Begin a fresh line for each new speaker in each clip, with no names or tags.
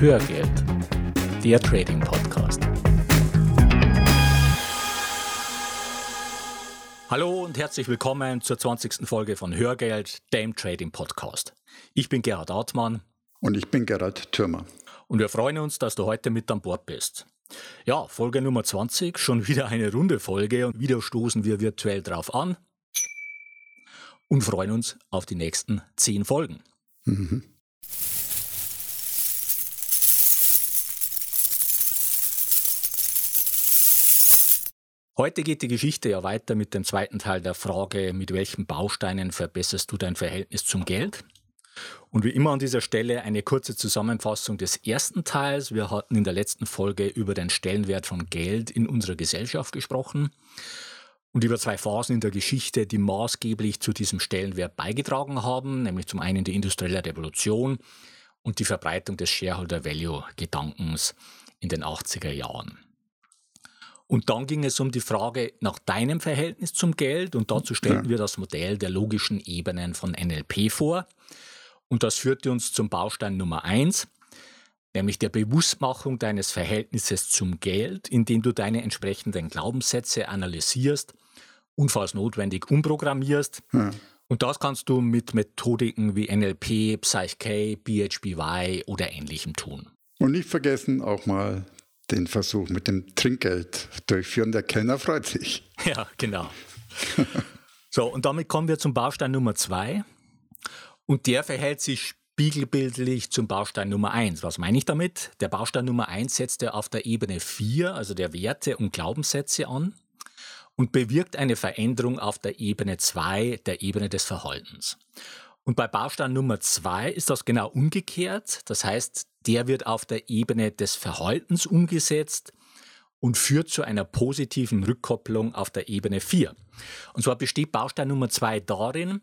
Hörgeld, der Trading Podcast. Hallo und herzlich willkommen zur 20. Folge von Hörgeld, dem Trading Podcast. Ich bin Gerhard Artmann.
Und ich bin Gerhard Thürmer.
Und wir freuen uns, dass du heute mit an Bord bist. Ja, Folge Nummer 20, schon wieder eine runde Folge und wieder stoßen wir virtuell drauf an und freuen uns auf die nächsten 10 Folgen. Mhm. Heute geht die Geschichte ja weiter mit dem zweiten Teil der Frage, mit welchen Bausteinen verbesserst du dein Verhältnis zum Geld? Und wie immer an dieser Stelle eine kurze Zusammenfassung des ersten Teils. Wir hatten in der letzten Folge über den Stellenwert von Geld in unserer Gesellschaft gesprochen und über zwei Phasen in der Geschichte, die maßgeblich zu diesem Stellenwert beigetragen haben, nämlich zum einen die industrielle Revolution und die Verbreitung des Shareholder Value Gedankens in den 80er Jahren. Und dann ging es um die Frage nach deinem Verhältnis zum Geld und dazu stellten ja. wir das Modell der logischen Ebenen von NLP vor. Und das führte uns zum Baustein Nummer eins, nämlich der Bewusstmachung deines Verhältnisses zum Geld, indem du deine entsprechenden Glaubenssätze analysierst und falls notwendig umprogrammierst. Ja. Und das kannst du mit Methodiken wie NLP, PsychK, BHBY oder ähnlichem tun.
Und nicht vergessen, auch mal den Versuch mit dem Trinkgeld durchführen. Der Kellner freut sich.
Ja, genau. so, und damit kommen wir zum Baustein Nummer zwei. Und der verhält sich spiegelbildlich zum Baustein Nummer eins. Was meine ich damit? Der Baustein Nummer eins setzt er auf der Ebene vier, also der Werte und Glaubenssätze an und bewirkt eine Veränderung auf der Ebene zwei, der Ebene des Verhaltens. Und bei Baustein Nummer zwei ist das genau umgekehrt. Das heißt, der wird auf der Ebene des Verhaltens umgesetzt und führt zu einer positiven Rückkopplung auf der Ebene 4. Und zwar besteht Baustein Nummer 2 darin,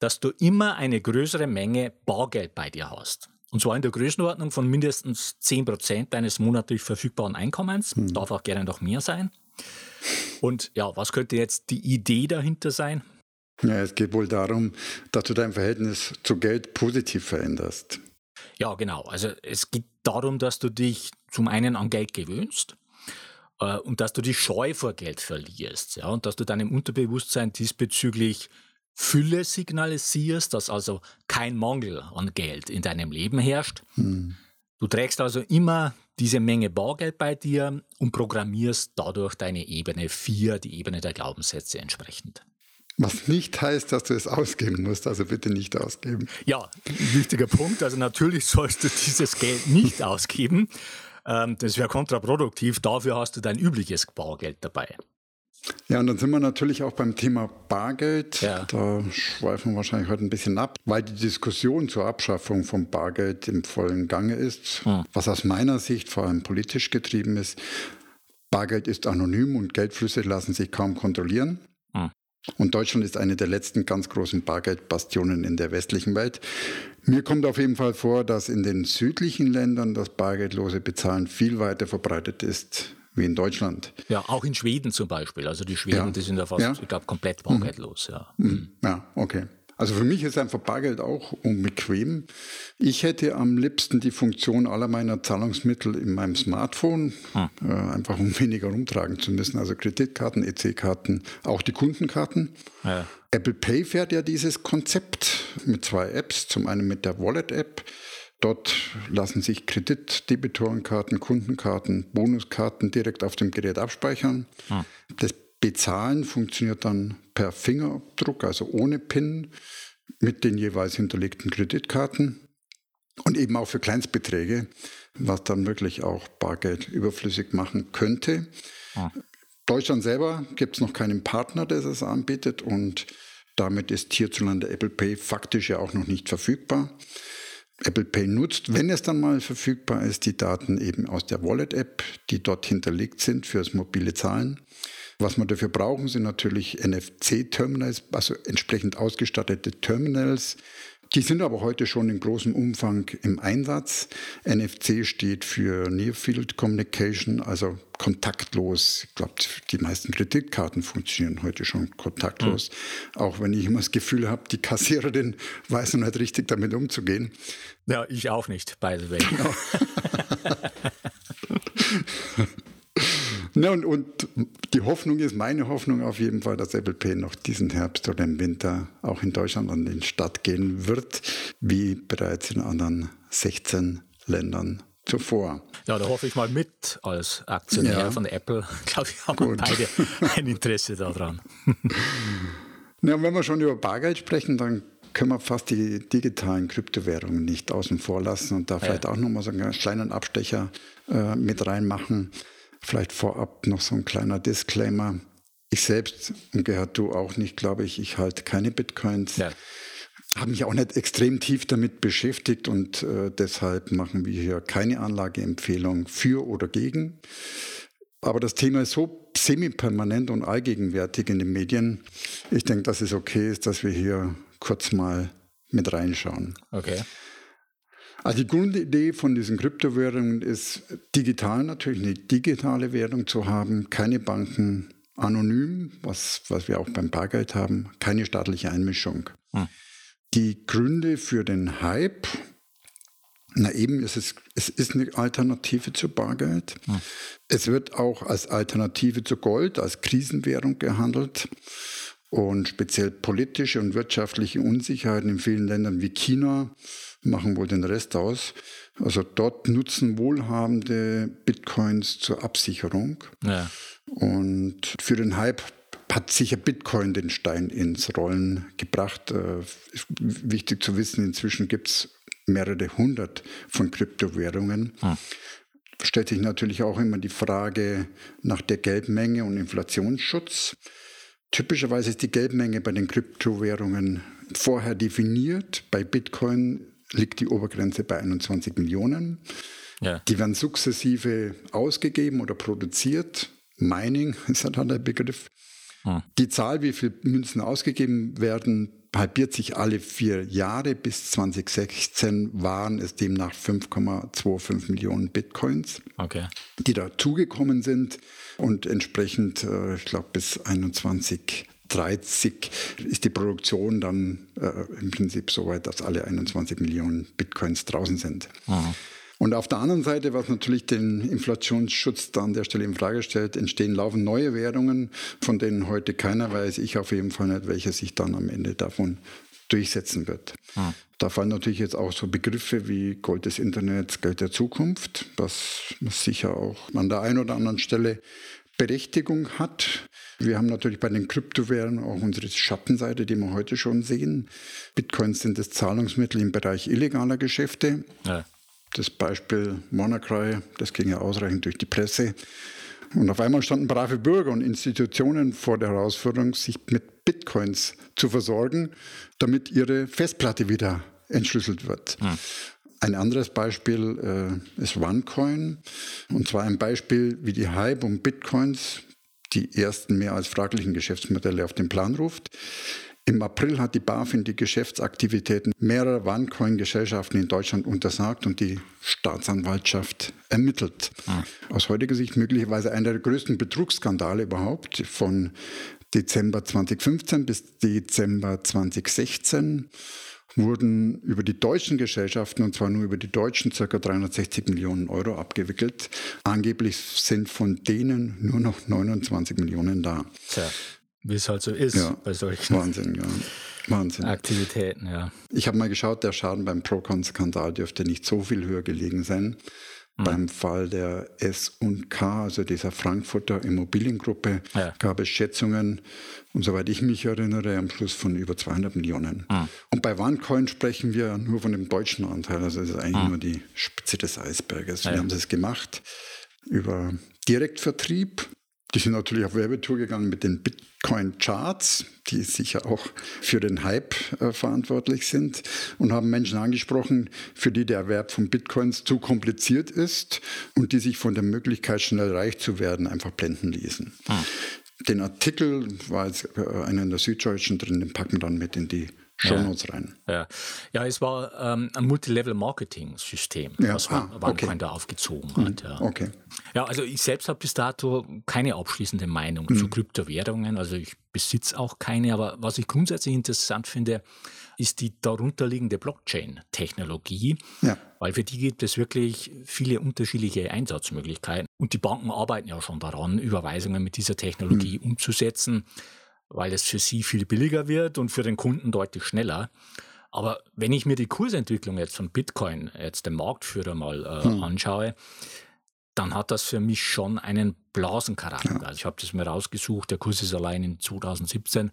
dass du immer eine größere Menge Bargeld bei dir hast. Und zwar in der Größenordnung von mindestens 10% deines monatlich verfügbaren Einkommens. Hm. Darf auch gerne noch mehr sein. Und ja, was könnte jetzt die Idee dahinter sein?
Ja, es geht wohl darum, dass du dein Verhältnis zu Geld positiv veränderst.
Ja, genau. Also es geht darum, dass du dich zum einen an Geld gewöhnst äh, und dass du die Scheu vor Geld verlierst. Ja, und dass du deinem Unterbewusstsein diesbezüglich Fülle signalisierst, dass also kein Mangel an Geld in deinem Leben herrscht. Hm. Du trägst also immer diese Menge Bargeld bei dir und programmierst dadurch deine Ebene 4, die Ebene der Glaubenssätze entsprechend.
Was nicht heißt, dass du es ausgeben musst, also bitte nicht ausgeben.
Ja, wichtiger Punkt. Also natürlich sollst du dieses Geld nicht ausgeben. Ähm, das wäre kontraproduktiv. Dafür hast du dein übliches Bargeld dabei.
Ja, und dann sind wir natürlich auch beim Thema Bargeld. Ja. Da schweifen wir wahrscheinlich heute ein bisschen ab, weil die Diskussion zur Abschaffung von Bargeld im vollen Gange ist, hm. was aus meiner Sicht vor allem politisch getrieben ist. Bargeld ist anonym und Geldflüsse lassen sich kaum kontrollieren. Und Deutschland ist eine der letzten ganz großen Bargeldbastionen in der westlichen Welt. Mir kommt auf jeden Fall vor, dass in den südlichen Ländern das bargeldlose Bezahlen viel weiter verbreitet ist wie in Deutschland.
Ja, auch in Schweden zum Beispiel. Also die Schweden, ja. die sind ja fast, ja. ich glaube, komplett bargeldlos. Ja.
Mhm. ja, okay. Also für mich ist einfach Bargeld auch unbequem. Ich hätte am liebsten die Funktion aller meiner Zahlungsmittel in meinem Smartphone, hm. äh, einfach um weniger rumtragen zu müssen. Also Kreditkarten, EC-Karten, auch die Kundenkarten. Ja. Apple Pay fährt ja dieses Konzept mit zwei Apps. Zum einen mit der Wallet-App. Dort lassen sich Kreditdebitorenkarten, Kundenkarten, Bonuskarten direkt auf dem Gerät abspeichern. Hm. Das Bezahlen funktioniert dann per Fingerabdruck, also ohne PIN, mit den jeweils hinterlegten Kreditkarten und eben auch für Kleinstbeträge, was dann wirklich auch Bargeld überflüssig machen könnte. Ah. Deutschland selber gibt es noch keinen Partner, der das anbietet und damit ist hierzulande Apple Pay faktisch ja auch noch nicht verfügbar. Apple Pay nutzt, wenn es dann mal verfügbar ist, die Daten eben aus der Wallet-App, die dort hinterlegt sind fürs mobile Zahlen. Was wir dafür brauchen, sind natürlich NFC-Terminals, also entsprechend ausgestattete Terminals. Die sind aber heute schon in großem Umfang im Einsatz. NFC steht für Near Field Communication, also kontaktlos. Ich glaube, die meisten Kreditkarten funktionieren heute schon kontaktlos. Mhm. Auch wenn ich immer das Gefühl habe, die Kassiererin weiß noch nicht richtig damit umzugehen.
Ja, ich auch nicht, by the way. Genau.
Ja, und, und die Hoffnung ist, meine Hoffnung auf jeden Fall, dass Apple Pay noch diesen Herbst oder im Winter auch in Deutschland an den Start gehen wird, wie bereits in anderen 16 Ländern zuvor.
Ja, da hoffe ich mal mit als Aktionär ja. von Apple. Glaube ich, haben wir beide ein Interesse daran.
Ja, wenn wir schon über Bargeld sprechen, dann können wir fast die digitalen Kryptowährungen nicht außen vor lassen und da vielleicht ja. auch nochmal so einen kleinen Abstecher äh, mit reinmachen. Vielleicht vorab noch so ein kleiner Disclaimer. Ich selbst, und Gerhard, du auch nicht, glaube ich, ich halte keine Bitcoins. Ja. Habe mich auch nicht extrem tief damit beschäftigt und äh, deshalb machen wir hier keine Anlageempfehlung für oder gegen. Aber das Thema ist so semi-permanent und allgegenwärtig in den Medien. Ich denke, dass es okay ist, dass wir hier kurz mal mit reinschauen.
Okay.
Also die Grundidee von diesen Kryptowährungen ist digital natürlich eine digitale Währung zu haben, keine Banken anonym, was, was wir auch beim Bargeld haben, keine staatliche Einmischung. Hm. Die Gründe für den Hype, na eben, ist es, es ist eine Alternative zu Bargeld. Hm. Es wird auch als Alternative zu Gold, als Krisenwährung gehandelt. Und speziell politische und wirtschaftliche Unsicherheiten in vielen Ländern wie China machen wohl den Rest aus. Also dort nutzen wohlhabende Bitcoins zur Absicherung. Ja. Und für den Hype hat sicher Bitcoin den Stein ins Rollen gebracht. Äh, wichtig zu wissen, inzwischen gibt es mehrere hundert von Kryptowährungen. Hm. Stellt sich natürlich auch immer die Frage nach der Geldmenge und Inflationsschutz. Typischerweise ist die Geldmenge bei den Kryptowährungen vorher definiert. Bei Bitcoin liegt die Obergrenze bei 21 Millionen. Ja. Die werden sukzessive ausgegeben oder produziert. Mining ist ja dann der Begriff. Hm. Die Zahl, wie viele Münzen ausgegeben werden, halbiert sich alle vier Jahre. Bis 2016 waren es demnach 5,25 Millionen Bitcoins,
okay.
die dazugekommen sind. Und entsprechend, äh, ich glaube, bis 21 30 ist die Produktion dann äh, im Prinzip so weit, dass alle 21 Millionen Bitcoins draußen sind. Aha. Und auf der anderen Seite, was natürlich den Inflationsschutz da an der Stelle in Frage stellt, entstehen laufend neue Währungen, von denen heute keiner weiß, ich auf jeden Fall nicht, welche sich dann am Ende davon durchsetzen wird. Hm. Da fallen natürlich jetzt auch so Begriffe wie Gold des Internets, Geld der Zukunft, was sicher auch an der einen oder anderen Stelle Berechtigung hat. Wir haben natürlich bei den Kryptowährungen auch unsere Schattenseite, die wir heute schon sehen. Bitcoins sind das Zahlungsmittel im Bereich illegaler Geschäfte. Ja. Das Beispiel WannaCry, das ging ja ausreichend durch die Presse. Und auf einmal standen brave Bürger und Institutionen vor der Herausforderung, sich mit Bitcoins zu versorgen, damit ihre Festplatte wieder entschlüsselt wird. Hm. Ein anderes Beispiel äh, ist OneCoin. Und zwar ein Beispiel, wie die Hype um Bitcoins die ersten mehr als fraglichen Geschäftsmodelle auf den Plan ruft. Im April hat die BaFin die Geschäftsaktivitäten mehrerer OneCoin-Gesellschaften in Deutschland untersagt und die Staatsanwaltschaft ermittelt. Ah. Aus heutiger Sicht möglicherweise einer der größten Betrugsskandale überhaupt von Dezember 2015 bis Dezember 2016 wurden über die deutschen Gesellschaften, und zwar nur über die deutschen, ca. 360 Millionen Euro abgewickelt. Angeblich sind von denen nur noch 29 Millionen da.
Tja, wie es halt so ist
ja, bei solchen Wahnsinn, ja. Wahnsinn.
Aktivitäten. Ja.
Ich habe mal geschaut, der Schaden beim Procon-Skandal dürfte nicht so viel höher gelegen sein. Mhm. Beim Fall der S&K, also dieser Frankfurter Immobiliengruppe, ja. gab es Schätzungen, und soweit ich mich erinnere, am Schluss von über 200 Millionen. Mhm. Und bei OneCoin sprechen wir nur von dem deutschen Anteil, also das ist eigentlich mhm. nur die Spitze des Eisberges. Wir ja. haben es gemacht über Direktvertrieb die sind natürlich auf Werbetour gegangen mit den Bitcoin-Charts, die sicher auch für den Hype äh, verantwortlich sind und haben Menschen angesprochen, für die der Erwerb von Bitcoins zu kompliziert ist und die sich von der Möglichkeit, schnell reich zu werden, einfach blenden ließen. Ah. Den Artikel war jetzt äh, einer in der Süddeutschen drin, den packen wir dann mit in die Shownotes ja. rein.
Ja. ja, es war ähm, ein Multilevel-Marketing-System,
ja.
was ah, okay. da aufgezogen hat. Ja.
Okay.
Ja, also ich selbst habe bis dato keine abschließende Meinung mhm. zu Kryptowährungen. Also ich besitze auch keine, aber was ich grundsätzlich interessant finde, ist die darunterliegende Blockchain-Technologie, ja. weil für die gibt es wirklich viele unterschiedliche Einsatzmöglichkeiten. Und die Banken arbeiten ja schon daran, Überweisungen mit dieser Technologie mhm. umzusetzen, weil es für sie viel billiger wird und für den Kunden deutlich schneller. Aber wenn ich mir die Kursentwicklung jetzt von Bitcoin, jetzt dem Marktführer mal äh, mhm. anschaue, dann hat das für mich schon einen Blasencharakter. Ja. Also ich habe das mir rausgesucht, der Kurs ist allein in 2017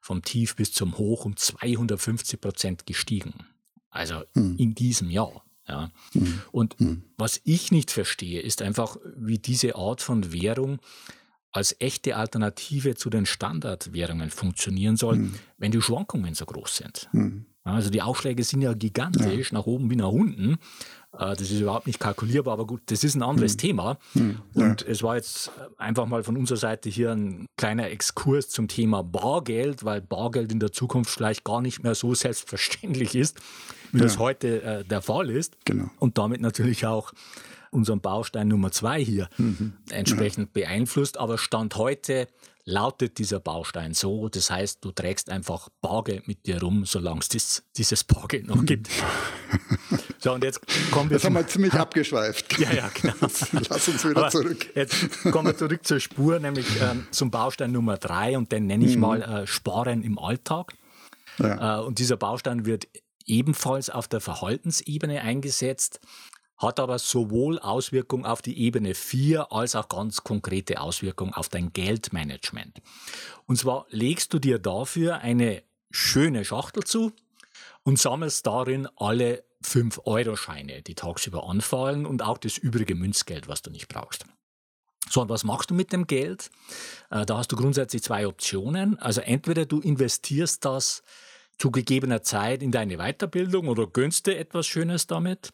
vom Tief bis zum Hoch um 250 Prozent gestiegen. Also hm. in diesem Jahr. Ja. Hm. Und hm. was ich nicht verstehe, ist einfach, wie diese Art von Währung als echte Alternative zu den Standardwährungen funktionieren soll, hm. wenn die Schwankungen so groß sind. Hm. Also die Aufschläge sind ja gigantisch, ja. nach oben wie nach unten. Äh, das ist überhaupt nicht kalkulierbar, aber gut, das ist ein anderes hm. Thema. Hm. Und ja. es war jetzt einfach mal von unserer Seite hier ein kleiner Exkurs zum Thema Bargeld, weil Bargeld in der Zukunft vielleicht gar nicht mehr so selbstverständlich ist, wie ja. das heute äh, der Fall ist.
Genau.
Und damit natürlich auch unseren Baustein Nummer zwei hier mhm. entsprechend beeinflusst. Aber Stand heute lautet dieser Baustein so. Das heißt, du trägst einfach Bargeld mit dir rum, solange es dies, dieses Bargeld noch gibt.
So, und jetzt kommen wir. Das haben wir ziemlich abgeschweift.
Ja, ja, genau.
Lass uns wieder Aber zurück.
Jetzt kommen wir zurück zur Spur, nämlich ähm, zum Baustein Nummer drei und den nenne ich mhm. mal äh, Sparen im Alltag. Ja. Äh, und dieser Baustein wird ebenfalls auf der Verhaltensebene eingesetzt hat aber sowohl Auswirkungen auf die Ebene 4 als auch ganz konkrete Auswirkungen auf dein Geldmanagement. Und zwar legst du dir dafür eine schöne Schachtel zu und sammelst darin alle 5-Euro-Scheine, die tagsüber anfallen und auch das übrige Münzgeld, was du nicht brauchst. So, und was machst du mit dem Geld? Äh, da hast du grundsätzlich zwei Optionen. Also entweder du investierst das zu gegebener Zeit in deine Weiterbildung oder gönnst dir etwas Schönes damit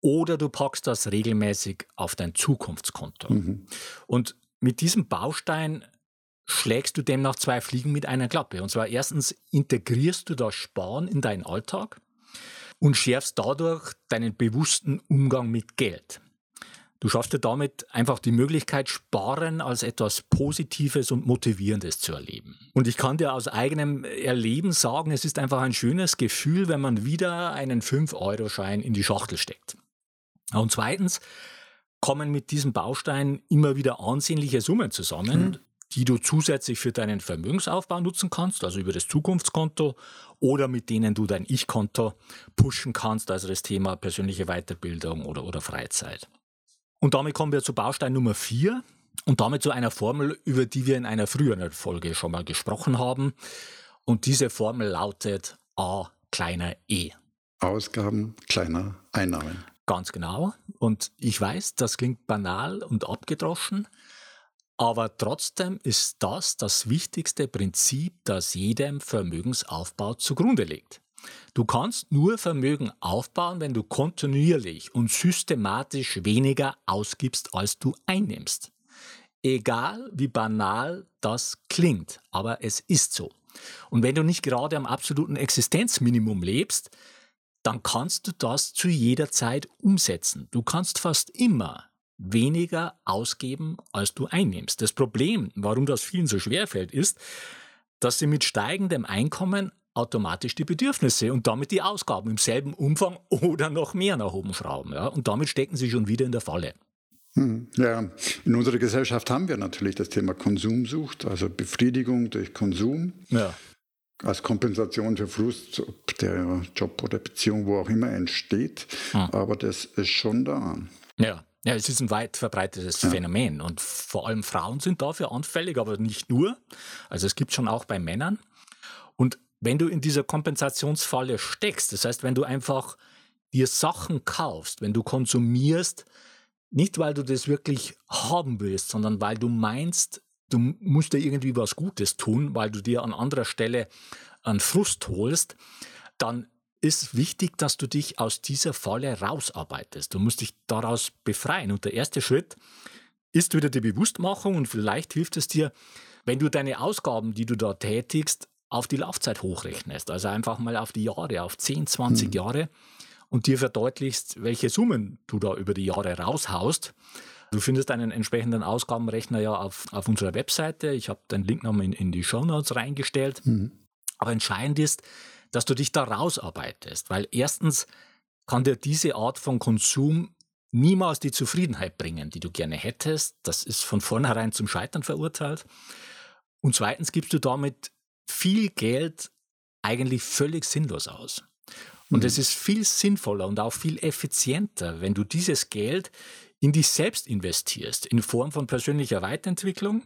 oder du packst das regelmäßig auf dein Zukunftskonto. Mhm. Und mit diesem Baustein schlägst du demnach zwei Fliegen mit einer Klappe. Und zwar erstens integrierst du das Sparen in deinen Alltag und schärfst dadurch deinen bewussten Umgang mit Geld. Du schaffst dir damit einfach die Möglichkeit, Sparen als etwas Positives und Motivierendes zu erleben. Und ich kann dir aus eigenem Erleben sagen, es ist einfach ein schönes Gefühl, wenn man wieder einen 5-Euro-Schein in die Schachtel steckt. Und zweitens kommen mit diesem Baustein immer wieder ansehnliche Summen zusammen, mhm. die du zusätzlich für deinen Vermögensaufbau nutzen kannst, also über das Zukunftskonto oder mit denen du dein Ich-Konto pushen kannst, also das Thema persönliche Weiterbildung oder, oder Freizeit. Und damit kommen wir zu Baustein Nummer 4 und damit zu einer Formel, über die wir in einer früheren Folge schon mal gesprochen haben. Und diese Formel lautet A kleiner E.
Ausgaben kleiner Einnahmen.
Ganz genau. Und ich weiß, das klingt banal und abgedroschen, aber trotzdem ist das das wichtigste Prinzip, das jedem Vermögensaufbau zugrunde liegt. Du kannst nur Vermögen aufbauen, wenn du kontinuierlich und systematisch weniger ausgibst, als du einnimmst. Egal wie banal das klingt, aber es ist so. Und wenn du nicht gerade am absoluten Existenzminimum lebst, dann kannst du das zu jeder Zeit umsetzen. Du kannst fast immer weniger ausgeben, als du einnimmst. Das Problem, warum das vielen so schwer fällt, ist, dass sie mit steigendem Einkommen automatisch die Bedürfnisse und damit die Ausgaben im selben Umfang oder noch mehr nach oben schrauben. Ja? Und damit stecken sie schon wieder in der Falle.
Hm, ja, in unserer Gesellschaft haben wir natürlich das Thema Konsumsucht, also Befriedigung durch Konsum. Ja als Kompensation für Frust, ob der Job oder Beziehung, wo auch immer entsteht. Hm. Aber das ist schon da.
Ja. Ja, es ist ein weit verbreitetes ja. Phänomen und vor allem Frauen sind dafür anfällig, aber nicht nur. Also es gibt schon auch bei Männern. Und wenn du in dieser Kompensationsfalle steckst, das heißt, wenn du einfach dir Sachen kaufst, wenn du konsumierst, nicht weil du das wirklich haben willst, sondern weil du meinst, du musst dir irgendwie was Gutes tun, weil du dir an anderer Stelle einen Frust holst, dann ist wichtig, dass du dich aus dieser Falle rausarbeitest. Du musst dich daraus befreien. Und der erste Schritt ist wieder die Bewusstmachung und vielleicht hilft es dir, wenn du deine Ausgaben, die du da tätigst, auf die Laufzeit hochrechnest, also einfach mal auf die Jahre, auf 10, 20 mhm. Jahre und dir verdeutlichst, welche Summen du da über die Jahre raushaust. Du findest einen entsprechenden Ausgabenrechner ja auf, auf unserer Webseite. Ich habe den Link nochmal in, in die Show Notes reingestellt. Mhm. Aber entscheidend ist, dass du dich da rausarbeitest, weil erstens kann dir diese Art von Konsum niemals die Zufriedenheit bringen, die du gerne hättest. Das ist von vornherein zum Scheitern verurteilt. Und zweitens gibst du damit viel Geld eigentlich völlig sinnlos aus. Und mhm. es ist viel sinnvoller und auch viel effizienter, wenn du dieses Geld in dich selbst investierst, in Form von persönlicher Weiterentwicklung.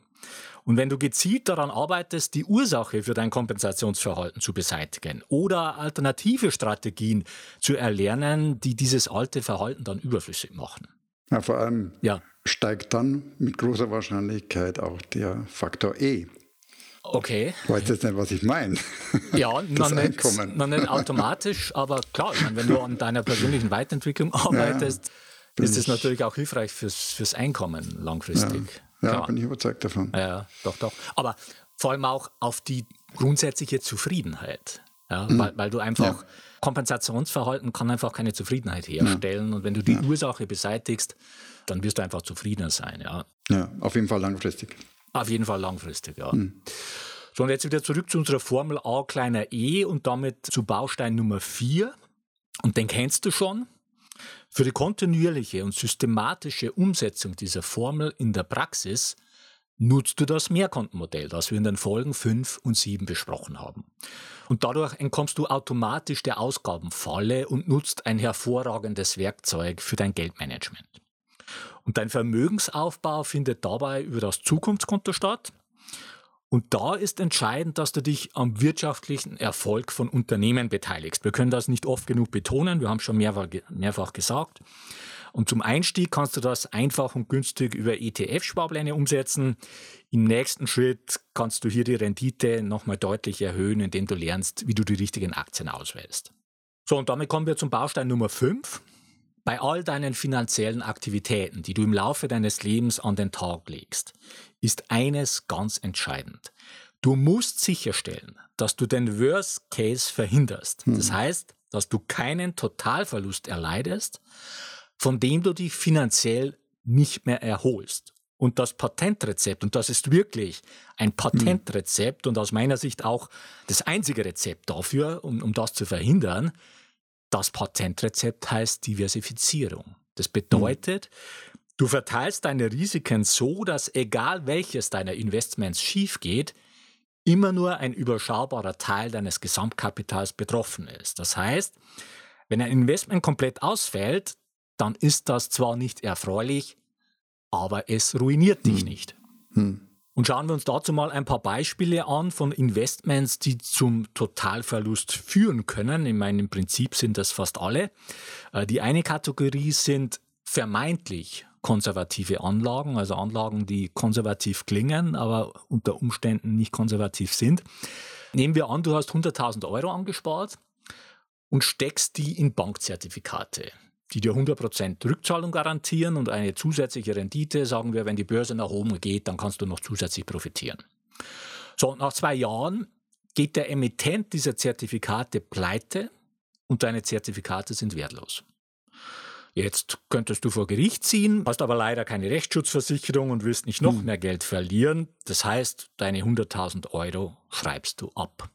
Und wenn du gezielt daran arbeitest, die Ursache für dein Kompensationsverhalten zu beseitigen oder alternative Strategien zu erlernen, die dieses alte Verhalten dann überflüssig machen.
Ja, vor allem ja. steigt dann mit großer Wahrscheinlichkeit auch der Faktor E
Okay.
Ich weiß jetzt nicht, was ich meine.
Ja, noch nicht, noch nicht automatisch, aber klar, meine, wenn du an deiner persönlichen Weiterentwicklung arbeitest, ja, ist es natürlich auch hilfreich fürs, fürs Einkommen langfristig.
Ja, ja bin ich überzeugt davon.
Ja, doch, doch. Aber vor allem auch auf die grundsätzliche Zufriedenheit. Ja, mhm. weil, weil du einfach, Kompensationsverhalten kann einfach keine Zufriedenheit herstellen. Und wenn du die Ursache beseitigst, dann wirst du einfach zufriedener sein. Ja,
ja auf jeden Fall langfristig.
Auf jeden Fall langfristig, ja. Mhm. So, und jetzt wieder zurück zu unserer Formel A kleiner e und damit zu Baustein Nummer 4. Und den kennst du schon. Für die kontinuierliche und systematische Umsetzung dieser Formel in der Praxis nutzt du das Mehrkontenmodell, das wir in den Folgen 5 und 7 besprochen haben. Und dadurch entkommst du automatisch der Ausgabenfalle und nutzt ein hervorragendes Werkzeug für dein Geldmanagement. Und dein Vermögensaufbau findet dabei über das Zukunftskonto statt. Und da ist entscheidend, dass du dich am wirtschaftlichen Erfolg von Unternehmen beteiligst. Wir können das nicht oft genug betonen, wir haben schon mehrfach, mehrfach gesagt. Und zum Einstieg kannst du das einfach und günstig über ETF-Sparpläne umsetzen. Im nächsten Schritt kannst du hier die Rendite nochmal deutlich erhöhen, indem du lernst, wie du die richtigen Aktien auswählst. So, und damit kommen wir zum Baustein Nummer 5. Bei all deinen finanziellen Aktivitäten, die du im Laufe deines Lebens an den Tag legst, ist eines ganz entscheidend. Du musst sicherstellen, dass du den Worst Case verhinderst. Hm. Das heißt, dass du keinen Totalverlust erleidest, von dem du dich finanziell nicht mehr erholst. Und das Patentrezept, und das ist wirklich ein Patentrezept und aus meiner Sicht auch das einzige Rezept dafür, um, um das zu verhindern, das Patentrezept heißt Diversifizierung. Das bedeutet, mhm. du verteilst deine Risiken so, dass egal welches deiner Investments schief geht, immer nur ein überschaubarer Teil deines Gesamtkapitals betroffen ist. Das heißt, wenn ein Investment komplett ausfällt, dann ist das zwar nicht erfreulich, aber es ruiniert dich hm. nicht. Hm. Und schauen wir uns dazu mal ein paar Beispiele an von Investments, die zum Totalverlust führen können. Ich meine, im Prinzip sind das fast alle. Äh, die eine Kategorie sind vermeintlich konservative Anlagen, also Anlagen, die konservativ klingen, aber unter Umständen nicht konservativ sind. Nehmen wir an, du hast 100.000 Euro angespart und steckst die in Bankzertifikate die dir 100% Rückzahlung garantieren und eine zusätzliche Rendite, sagen wir, wenn die Börse nach oben geht, dann kannst du noch zusätzlich profitieren. So, nach zwei Jahren geht der Emittent dieser Zertifikate pleite und deine Zertifikate sind wertlos. Jetzt könntest du vor Gericht ziehen, hast aber leider keine Rechtsschutzversicherung und willst nicht noch hm. mehr Geld verlieren. Das heißt, deine 100.000 Euro schreibst du ab.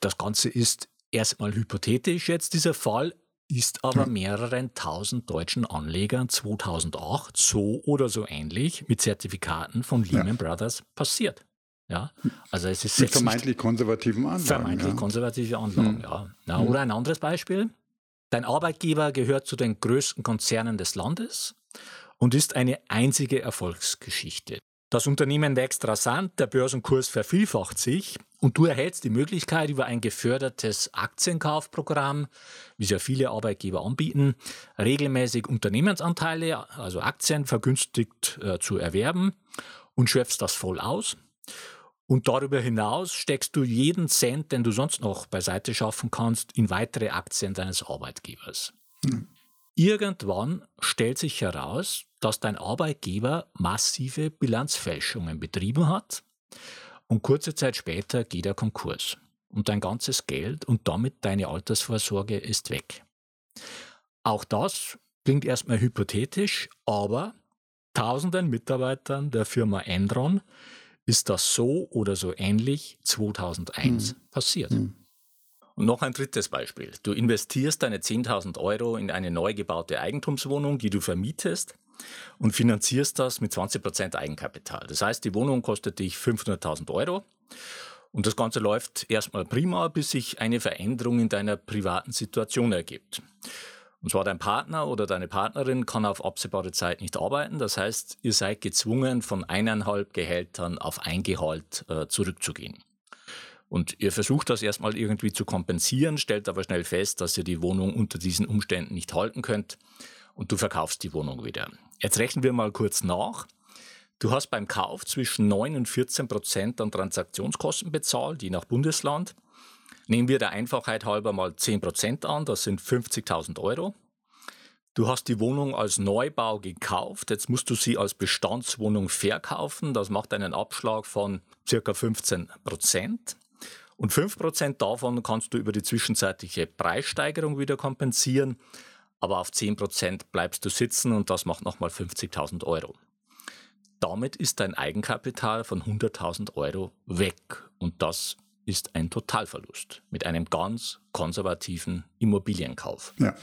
Das Ganze ist erstmal hypothetisch jetzt dieser Fall, ist aber mehreren tausend deutschen Anlegern 2008 so oder so ähnlich mit Zertifikaten von Lehman ja. Brothers passiert. Ja, also es ist
mit vermeintlich konservativen Anlagen.
Vermeintlich ja. konservative Anlagen, hm. ja. ja. Oder ein anderes Beispiel. Dein Arbeitgeber gehört zu den größten Konzernen des Landes und ist eine einzige Erfolgsgeschichte. Das Unternehmen wächst rasant, der Börsenkurs vervielfacht sich und du erhältst die Möglichkeit, über ein gefördertes Aktienkaufprogramm, wie es ja viele Arbeitgeber anbieten, regelmäßig Unternehmensanteile, also Aktien vergünstigt äh, zu erwerben und schöpfst das voll aus. Und darüber hinaus steckst du jeden Cent, den du sonst noch beiseite schaffen kannst, in weitere Aktien deines Arbeitgebers. Hm. Irgendwann stellt sich heraus, dass dein Arbeitgeber massive Bilanzfälschungen betrieben hat und kurze Zeit später geht er Konkurs. Und dein ganzes Geld und damit deine Altersvorsorge ist weg. Auch das klingt erstmal hypothetisch, aber tausenden Mitarbeitern der Firma Enron ist das so oder so ähnlich 2001 hm. passiert. Hm. Und noch ein drittes Beispiel. Du investierst deine 10.000 Euro in eine neu gebaute Eigentumswohnung, die du vermietest und finanzierst das mit 20% Eigenkapital. Das heißt, die Wohnung kostet dich 500.000 Euro und das Ganze läuft erstmal prima, bis sich eine Veränderung in deiner privaten Situation ergibt. Und zwar dein Partner oder deine Partnerin kann auf absehbare Zeit nicht arbeiten. Das heißt, ihr seid gezwungen, von eineinhalb Gehältern auf ein Gehalt äh, zurückzugehen. Und ihr versucht das erstmal irgendwie zu kompensieren, stellt aber schnell fest, dass ihr die Wohnung unter diesen Umständen nicht halten könnt und du verkaufst die Wohnung wieder. Jetzt rechnen wir mal kurz nach. Du hast beim Kauf zwischen 9 und 14 Prozent an Transaktionskosten bezahlt, je nach Bundesland. Nehmen wir der Einfachheit halber mal 10% an, das sind 50.000 Euro. Du hast die Wohnung als Neubau gekauft, jetzt musst du sie als Bestandswohnung verkaufen, das macht einen Abschlag von circa 15 Und 5% davon kannst du über die zwischenzeitliche Preissteigerung wieder kompensieren, aber auf 10% bleibst du sitzen und das macht nochmal 50.000 Euro. Damit ist dein Eigenkapital von 100.000 Euro weg und das ist ein Totalverlust mit einem ganz konservativen Immobilienkauf. Ja.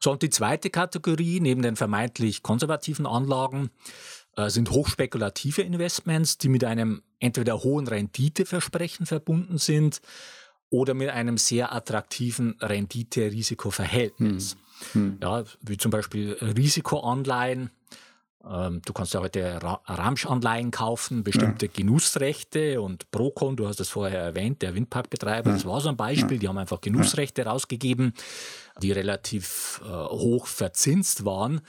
So, und die zweite Kategorie neben den vermeintlich konservativen Anlagen sind hochspekulative Investments, die mit einem entweder hohen Renditeversprechen verbunden sind oder mit einem sehr attraktiven Rendite-Risiko-Verhältnis. Hm. Hm. Ja, wie zum Beispiel Risikoanleihen, ähm, du kannst ja heute Ramsch-Anleihen kaufen, bestimmte ja. Genussrechte und Procon, du hast es vorher erwähnt, der Windparkbetreiber, ja. das war so ein Beispiel, ja. die haben einfach Genussrechte rausgegeben, die relativ äh, hoch verzinst waren.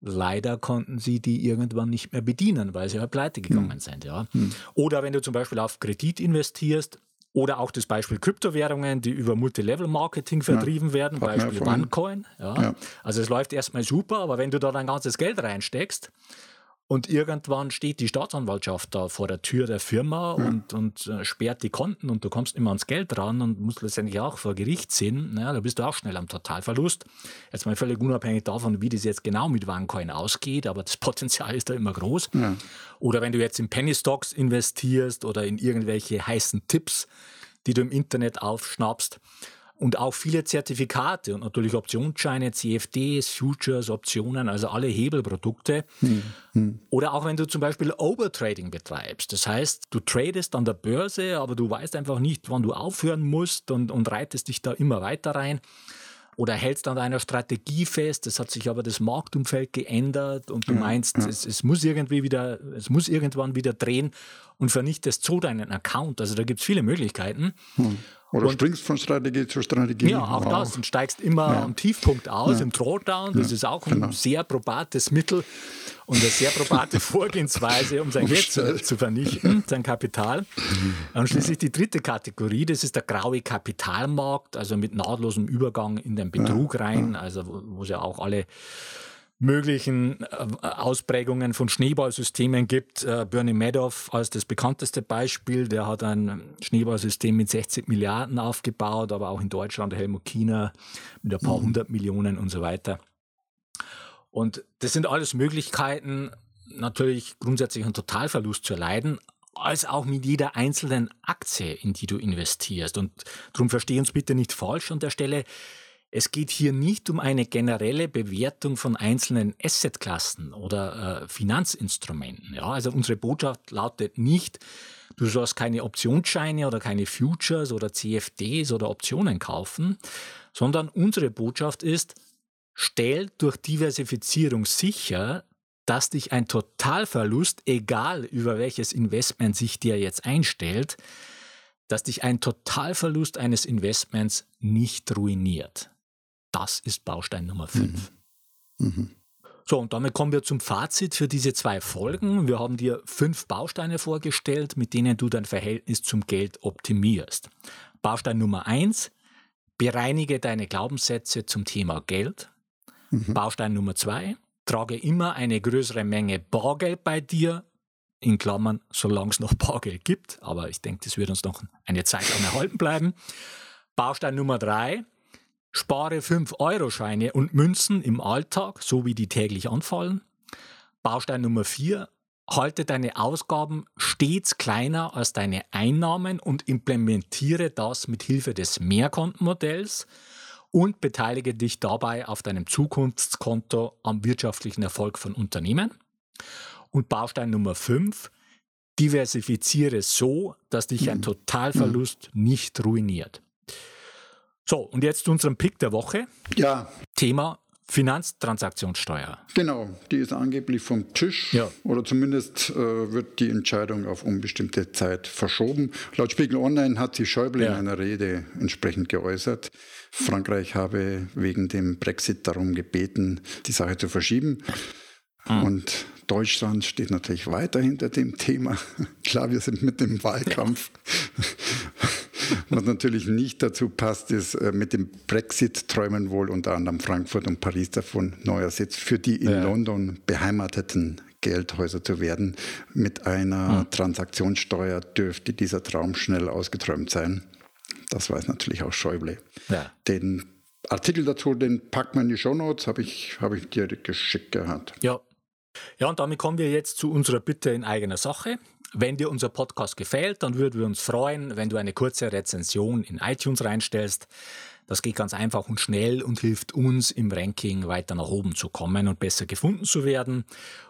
Leider konnten sie die irgendwann nicht mehr bedienen, weil sie halt pleite gegangen hm. sind. Ja. Hm. Oder wenn du zum Beispiel auf Kredit investierst, oder auch das Beispiel Kryptowährungen, die über Multilevel-Marketing vertrieben ja, werden, Beispiel OneCoin. Ja. ja. Also es läuft erstmal super, aber wenn du da dein ganzes Geld reinsteckst und irgendwann steht die Staatsanwaltschaft da vor der Tür der Firma ja. und, und äh, sperrt die Konten und du kommst immer ans Geld ran und musst letztendlich auch vor Gericht sehen, naja, da bist du auch schnell am Totalverlust. Jetzt mal völlig unabhängig davon, wie das jetzt genau mit OneCoin ausgeht, aber das Potenzial ist da immer groß. Oder wenn du jetzt in Penny Stocks investierst oder in irgendwelche heißen Tipps, die du im Internet aufschnappst. Und auch viele Zertifikate und natürlich Optionsscheine, CFDs, Futures, Optionen, also alle Hebelprodukte. Hm, hm. Oder auch wenn du zum Beispiel Overtrading betreibst. Das heißt, du tradest an der Börse, aber du weißt einfach nicht, wann du aufhören musst und, und reitest dich da immer weiter rein oder hältst an deiner Strategie fest, es hat sich aber das Marktumfeld geändert und du meinst, ja. Es, es, muss irgendwie wieder, es muss irgendwann wieder drehen und vernichtest so deinen Account. Also da gibt es viele Möglichkeiten.
Hm. Oder und, springst von Strategie zu Strategie.
Ja, auch wow. das. Und steigst immer ja. am Tiefpunkt aus, ja. im Drawdown. Das ist auch ein genau. sehr probates Mittel und eine sehr probate Vorgehensweise, um sein Geld zu, zu, vernichten, sein Kapital. Und schließlich die dritte Kategorie, das ist der graue Kapitalmarkt, also mit nahtlosem Übergang in den Betrug rein, also wo, wo es ja auch alle möglichen äh, Ausprägungen von Schneeballsystemen gibt. Äh, Bernie Madoff als das bekannteste Beispiel, der hat ein Schneeballsystem mit 60 Milliarden aufgebaut, aber auch in Deutschland Helmut Kiener mit ein paar mhm. hundert Millionen und so weiter. Und das sind alles Möglichkeiten, natürlich grundsätzlich einen Totalverlust zu erleiden, als auch mit jeder einzelnen Aktie, in die du investierst. Und darum versteh uns bitte nicht falsch an der Stelle. Es geht hier nicht um eine generelle Bewertung von einzelnen Assetklassen oder äh, Finanzinstrumenten. Ja, also unsere Botschaft lautet nicht, du sollst keine Optionsscheine oder keine Futures oder CFDs oder Optionen kaufen, sondern unsere Botschaft ist, stell durch Diversifizierung sicher, dass dich ein Totalverlust, egal über welches Investment sich dir jetzt einstellt, dass dich ein Totalverlust eines Investments nicht ruiniert. Das ist Baustein Nummer 5. Mhm. Mhm. So, und damit kommen wir zum Fazit für diese zwei Folgen. Wir haben dir fünf Bausteine vorgestellt, mit denen du dein Verhältnis zum Geld optimierst. Baustein Nummer 1, bereinige deine Glaubenssätze zum Thema Geld. Mhm. Baustein Nummer 2, trage immer eine größere Menge Bargeld bei dir in Klammern, solange es noch Bargeld gibt, aber ich denke, das wird uns noch eine Zeit lang erhalten bleiben. Baustein Nummer drei, spare 5-Euro-Scheine und Münzen im Alltag, so wie die täglich anfallen. Baustein Nummer vier, halte deine Ausgaben stets kleiner als deine Einnahmen und implementiere das mit Hilfe des Mehrkontenmodells und beteilige dich dabei auf deinem Zukunftskonto am wirtschaftlichen Erfolg von Unternehmen. Und Baustein Nummer 5, diversifiziere so, dass dich ein mhm. Totalverlust nicht ruiniert. So, und jetzt zu unserem Pick der Woche.
Ja.
Thema Finanztransaktionssteuer.
Genau, die ist angeblich vom Tisch ja. oder zumindest äh, wird die Entscheidung auf unbestimmte Zeit verschoben. Laut Spiegel Online hat sich Schäuble ja. in einer Rede entsprechend geäußert. Frankreich habe wegen dem Brexit darum gebeten, die Sache zu verschieben. Mhm. Und Deutschland steht natürlich weiter hinter dem Thema. Klar, wir sind mit dem Wahlkampf. Was natürlich nicht dazu passt, ist äh, mit dem Brexit träumen wohl unter anderem Frankfurt und Paris davon neuer Sitz für die in ja. London beheimateten Geldhäuser zu werden. Mit einer hm. Transaktionssteuer dürfte dieser Traum schnell ausgeträumt sein. Das weiß natürlich auch Schäuble. Ja. Den Artikel dazu, den packt man in die Shownotes, habe ich, hab ich dir geschickt gehabt.
Ja. Ja, und damit kommen wir jetzt zu unserer Bitte in eigener Sache. Wenn dir unser Podcast gefällt, dann würden wir uns freuen, wenn du eine kurze Rezension in iTunes reinstellst. Das geht ganz einfach und schnell und hilft uns im Ranking weiter nach oben zu kommen und besser gefunden zu werden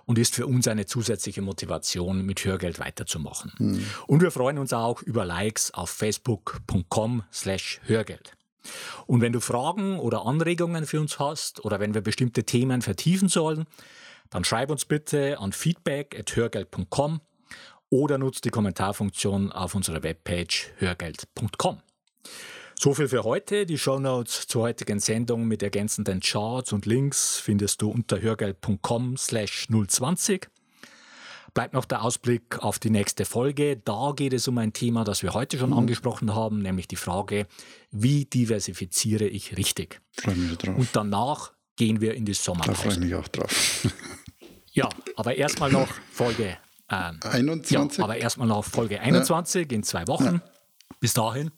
und ist für uns eine zusätzliche Motivation, mit Hörgeld weiterzumachen. Mhm. Und wir freuen uns auch über Likes auf facebook.com slash Hörgeld. Und wenn du Fragen oder Anregungen für uns hast oder wenn wir bestimmte Themen vertiefen sollen, dann schreib uns bitte an feedback.hörgeld.com oder nutzt die Kommentarfunktion auf unserer Webpage hörgeld.com. So viel für heute. Die Shownotes zur heutigen Sendung mit ergänzenden Charts und Links findest du unter hörgeld.com slash 020. Bleibt noch der Ausblick auf die nächste Folge. Da geht es um ein Thema, das wir heute schon mhm. angesprochen haben, nämlich die Frage, wie diversifiziere ich richtig? Und danach gehen wir in die Sommerpause.
Da freue ich mich auch drauf.
ja, aber erstmal noch Folge
ähm, 21?
Ja, aber erstmal noch Folge 21 ja. in zwei Wochen. Ja. Bis dahin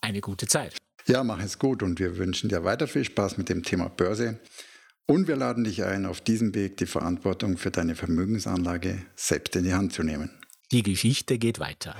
eine gute Zeit.
Ja, mach es gut und wir wünschen dir weiter viel Spaß mit dem Thema Börse. Und wir laden dich ein, auf diesem Weg die Verantwortung für deine Vermögensanlage selbst in die Hand zu nehmen.
Die Geschichte geht weiter.